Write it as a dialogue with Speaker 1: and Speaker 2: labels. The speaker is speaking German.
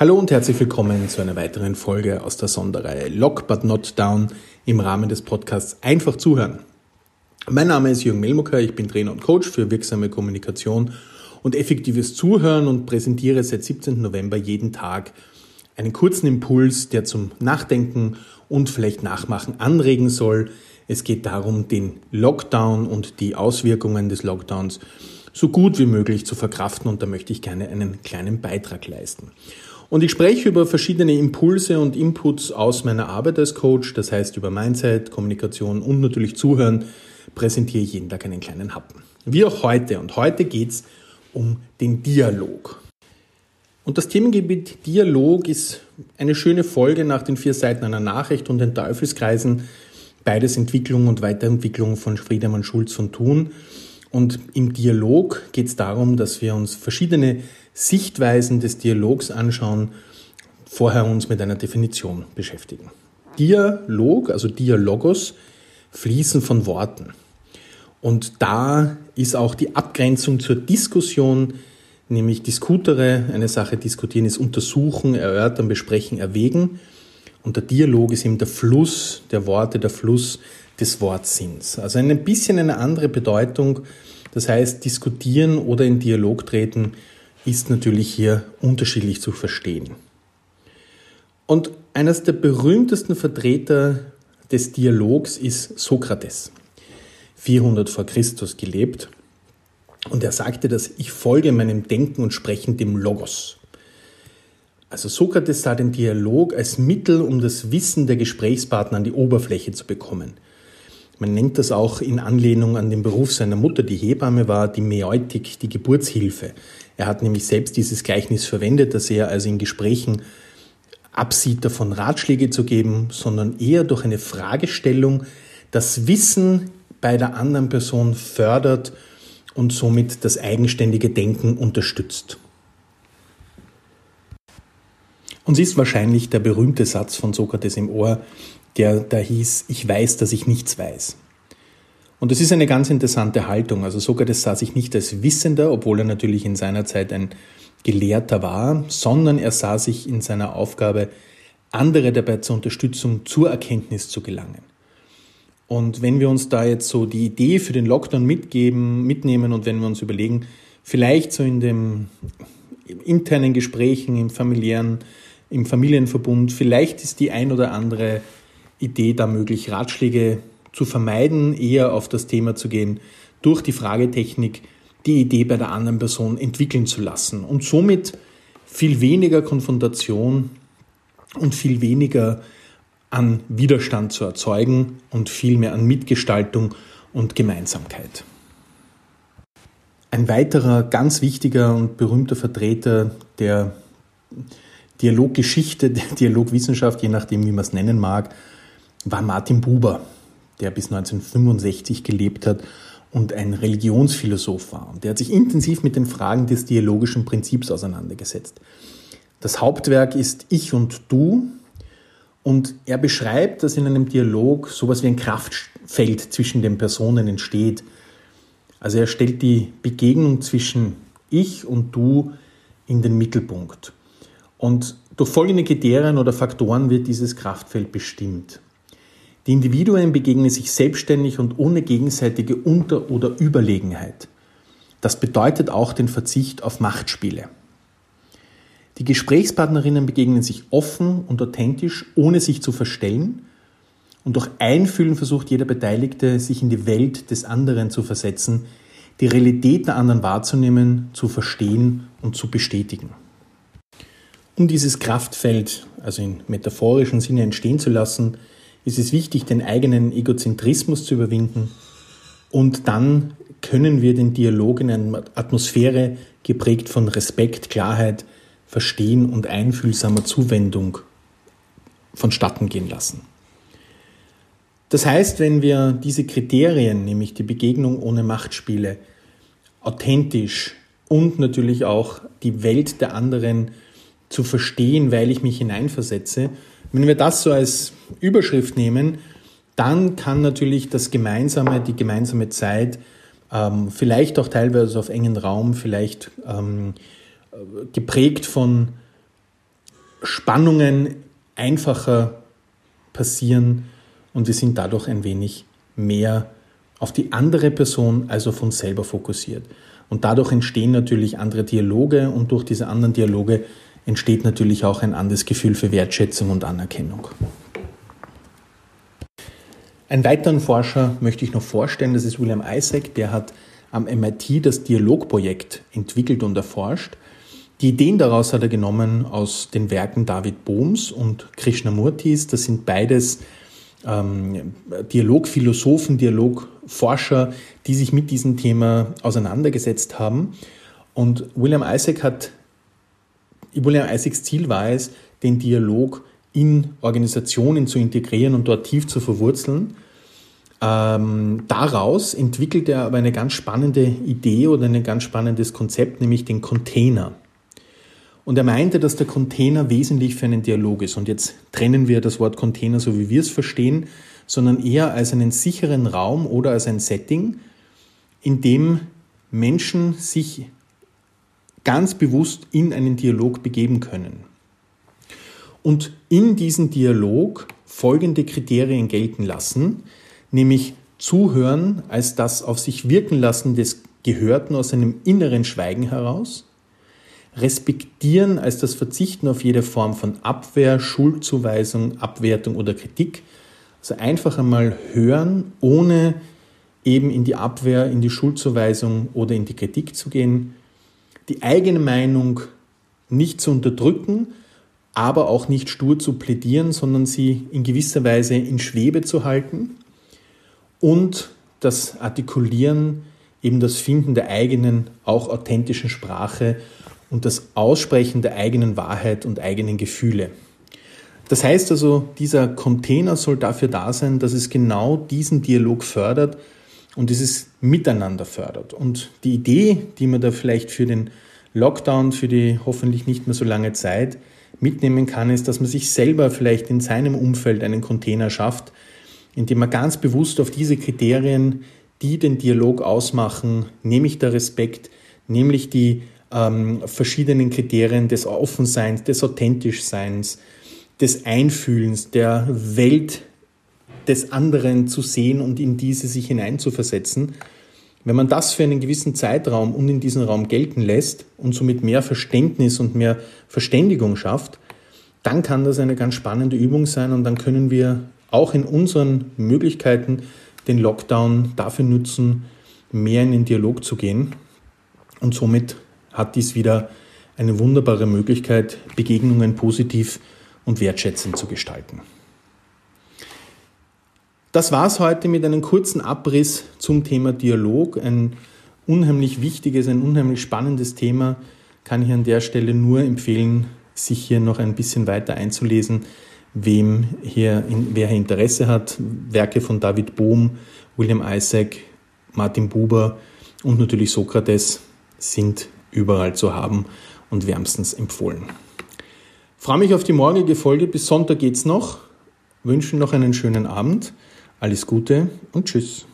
Speaker 1: Hallo und herzlich willkommen zu einer weiteren Folge aus der Sonderreihe Lock but not down im Rahmen des Podcasts Einfach zuhören. Mein Name ist Jürgen Melmucker, ich bin Trainer und Coach für wirksame Kommunikation und effektives Zuhören und präsentiere seit 17. November jeden Tag einen kurzen Impuls, der zum Nachdenken und vielleicht Nachmachen anregen soll. Es geht darum, den Lockdown und die Auswirkungen des Lockdowns so gut wie möglich zu verkraften und da möchte ich gerne einen kleinen Beitrag leisten. Und ich spreche über verschiedene Impulse und Inputs aus meiner Arbeit als Coach, das heißt über Mindset, Kommunikation und natürlich Zuhören, präsentiere ich jeden Tag einen kleinen Happen. Wie auch heute. Und heute geht es um den Dialog. Und das Themengebiet Dialog ist eine schöne Folge nach den vier Seiten einer Nachricht und den Teufelskreisen, beides Entwicklung und Weiterentwicklung von Friedemann Schulz von Thun. Und im Dialog geht es darum, dass wir uns verschiedene Sichtweisen des Dialogs anschauen, vorher uns mit einer Definition beschäftigen. Dialog, also Dialogos, Fließen von Worten. Und da ist auch die Abgrenzung zur Diskussion, nämlich diskutere, eine Sache diskutieren ist untersuchen, erörtern, besprechen, erwägen. Und der Dialog ist eben der Fluss der Worte, der Fluss des Wortsinns. Also ein bisschen eine andere Bedeutung. Das heißt, diskutieren oder in Dialog treten ist natürlich hier unterschiedlich zu verstehen. Und eines der berühmtesten Vertreter des Dialogs ist Sokrates. 400 vor Christus gelebt. Und er sagte, dass ich folge meinem Denken und Sprechen dem Logos. Also Sokrates sah den Dialog als Mittel, um das Wissen der Gesprächspartner an die Oberfläche zu bekommen. Man nennt das auch in Anlehnung an den Beruf seiner Mutter, die Hebamme war, die Mäeutik, die Geburtshilfe. Er hat nämlich selbst dieses Gleichnis verwendet, dass er also in Gesprächen absieht, davon Ratschläge zu geben, sondern eher durch eine Fragestellung das Wissen bei der anderen Person fördert und somit das eigenständige Denken unterstützt. Uns ist wahrscheinlich der berühmte Satz von Sokrates im Ohr, der da hieß, ich weiß, dass ich nichts weiß. Und das ist eine ganz interessante Haltung. Also Sokrates sah sich nicht als Wissender, obwohl er natürlich in seiner Zeit ein Gelehrter war, sondern er sah sich in seiner Aufgabe, andere dabei zur Unterstützung zur Erkenntnis zu gelangen. Und wenn wir uns da jetzt so die Idee für den Lockdown mitgeben, mitnehmen und wenn wir uns überlegen, vielleicht so in dem internen Gesprächen, im familiären, im Familienverbund, vielleicht ist die ein oder andere Idee da möglich, Ratschläge zu vermeiden, eher auf das Thema zu gehen, durch die Fragetechnik die Idee bei der anderen Person entwickeln zu lassen und somit viel weniger Konfrontation und viel weniger an Widerstand zu erzeugen und viel mehr an Mitgestaltung und Gemeinsamkeit. Ein weiterer ganz wichtiger und berühmter Vertreter der Dialoggeschichte, der Dialogwissenschaft, je nachdem, wie man es nennen mag, war Martin Buber, der bis 1965 gelebt hat und ein Religionsphilosoph war. Der hat sich intensiv mit den Fragen des dialogischen Prinzips auseinandergesetzt. Das Hauptwerk ist Ich und Du und er beschreibt, dass in einem Dialog sowas wie ein Kraftfeld zwischen den Personen entsteht. Also er stellt die Begegnung zwischen Ich und Du in den Mittelpunkt. Und durch folgende Kriterien oder Faktoren wird dieses Kraftfeld bestimmt. Die Individuen begegnen sich selbstständig und ohne gegenseitige Unter- oder Überlegenheit. Das bedeutet auch den Verzicht auf Machtspiele. Die Gesprächspartnerinnen begegnen sich offen und authentisch, ohne sich zu verstellen. Und durch Einfühlen versucht jeder Beteiligte, sich in die Welt des anderen zu versetzen, die Realität der anderen wahrzunehmen, zu verstehen und zu bestätigen. Um dieses Kraftfeld, also in metaphorischen Sinne entstehen zu lassen, ist es wichtig, den eigenen Egozentrismus zu überwinden und dann können wir den Dialog in einer Atmosphäre geprägt von Respekt, Klarheit, Verstehen und einfühlsamer Zuwendung vonstatten gehen lassen. Das heißt, wenn wir diese Kriterien, nämlich die Begegnung ohne Machtspiele, authentisch und natürlich auch die Welt der anderen zu verstehen, weil ich mich hineinversetze, wenn wir das so als Überschrift nehmen, dann kann natürlich das gemeinsame, die gemeinsame Zeit, ähm, vielleicht auch teilweise auf engen Raum, vielleicht ähm, geprägt von Spannungen einfacher passieren und wir sind dadurch ein wenig mehr auf die andere Person als auf uns selber fokussiert. Und dadurch entstehen natürlich andere Dialoge und durch diese anderen Dialoge entsteht natürlich auch ein anderes Gefühl für Wertschätzung und Anerkennung. Einen weiteren Forscher möchte ich noch vorstellen, das ist William Isaac, der hat am MIT das Dialogprojekt entwickelt und erforscht. Die Ideen daraus hat er genommen aus den Werken David Bohms und Krishnamurtis. Das sind beides ähm, Dialogphilosophen, Dialogforscher, die sich mit diesem Thema auseinandergesetzt haben. Und William Isaac hat, William Isaacs Ziel war es, den Dialog in Organisationen zu integrieren und dort tief zu verwurzeln. Ähm, daraus entwickelt er aber eine ganz spannende Idee oder ein ganz spannendes Konzept, nämlich den Container. Und er meinte, dass der Container wesentlich für einen Dialog ist. Und jetzt trennen wir das Wort Container so, wie wir es verstehen, sondern eher als einen sicheren Raum oder als ein Setting, in dem Menschen sich ganz bewusst in einen Dialog begeben können. Und in diesen Dialog folgende Kriterien gelten lassen, nämlich Zuhören als das auf sich wirken lassen des Gehörten aus einem inneren Schweigen heraus, Respektieren als das Verzichten auf jede Form von Abwehr, Schuldzuweisung, Abwertung oder Kritik. Also einfach einmal hören, ohne eben in die Abwehr, in die Schuldzuweisung oder in die Kritik zu gehen. Die eigene Meinung nicht zu unterdrücken, aber auch nicht stur zu plädieren, sondern sie in gewisser Weise in Schwebe zu halten. Und das Artikulieren, eben das Finden der eigenen, auch authentischen Sprache und das Aussprechen der eigenen Wahrheit und eigenen Gefühle. Das heißt also, dieser Container soll dafür da sein, dass es genau diesen Dialog fördert und dieses Miteinander fördert. Und die Idee, die man da vielleicht für den Lockdown, für die hoffentlich nicht mehr so lange Zeit mitnehmen kann, ist, dass man sich selber vielleicht in seinem Umfeld einen Container schafft, indem man ganz bewusst auf diese Kriterien, die den Dialog ausmachen, nämlich der Respekt, nämlich die ähm, verschiedenen Kriterien des Offenseins, des Authentischseins, des Einfühlens, der Welt des anderen zu sehen und in diese sich hineinzuversetzen. Wenn man das für einen gewissen Zeitraum und in diesem Raum gelten lässt und somit mehr Verständnis und mehr Verständigung schafft, dann kann das eine ganz spannende Übung sein und dann können wir auch in unseren Möglichkeiten den Lockdown dafür nutzen, mehr in den Dialog zu gehen und somit hat dies wieder eine wunderbare Möglichkeit, Begegnungen positiv und wertschätzend zu gestalten. Das war es heute mit einem kurzen Abriss zum Thema Dialog. Ein unheimlich wichtiges, ein unheimlich spannendes Thema. Kann ich an der Stelle nur empfehlen, sich hier noch ein bisschen weiter einzulesen, wem hier, wer hier Interesse hat. Werke von David Bohm, William Isaac, Martin Buber und natürlich Sokrates sind überall zu haben und wärmstens empfohlen. Freue mich auf die morgige Folge. Bis Sonntag geht's noch. Wünschen noch einen schönen Abend. Alles Gute und Tschüss.